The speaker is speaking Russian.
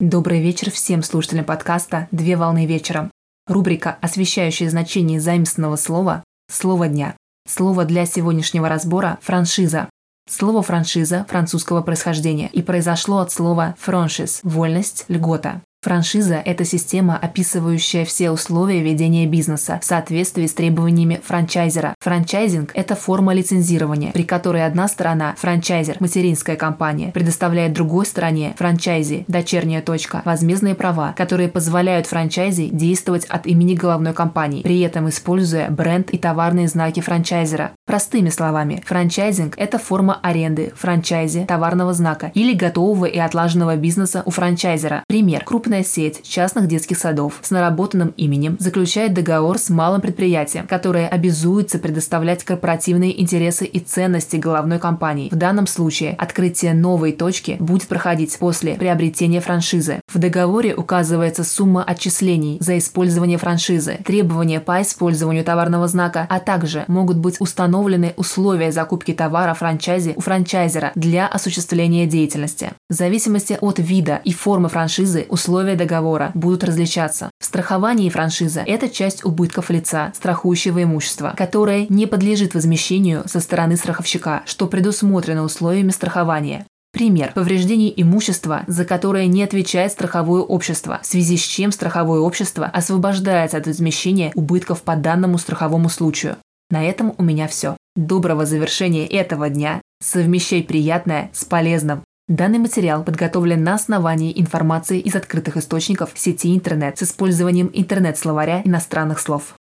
Добрый вечер всем слушателям подкаста «Две волны вечером». Рубрика, освещающая значение заимственного слова «Слово дня». Слово для сегодняшнего разбора – франшиза. Слово «франшиза» французского происхождения и произошло от слова «франшиз» – вольность, льгота. Франшиза – это система, описывающая все условия ведения бизнеса в соответствии с требованиями франчайзера. Франчайзинг – это форма лицензирования, при которой одна сторона – франчайзер, материнская компания, предоставляет другой стороне – франчайзи, дочерняя точка, возмездные права, которые позволяют франчайзи действовать от имени головной компании, при этом используя бренд и товарные знаки франчайзера. Простыми словами, франчайзинг – это форма аренды, франчайзи, товарного знака или готового и отлаженного бизнеса у франчайзера. Пример. Крупная сеть частных детских садов с наработанным именем заключает договор с малым предприятием, которое обязуется предоставлять корпоративные интересы и ценности головной компании. В данном случае открытие новой точки будет проходить после приобретения франшизы. В договоре указывается сумма отчислений за использование франшизы, требования по использованию товарного знака, а также могут быть установлены условия закупки товара франчайзи у франчайзера для осуществления деятельности. В зависимости от вида и формы франшизы условия договора будут различаться. В страховании франшиза – это часть убытков лица, страхующего имущества, которое не подлежит возмещению со стороны страховщика, что предусмотрено условиями страхования. Пример. Повреждение имущества, за которое не отвечает страховое общество, в связи с чем страховое общество освобождается от возмещения убытков по данному страховому случаю. На этом у меня все. Доброго завершения этого дня. Совмещай приятное с полезным. Данный материал подготовлен на основании информации из открытых источников сети интернет с использованием интернет-словаря иностранных слов.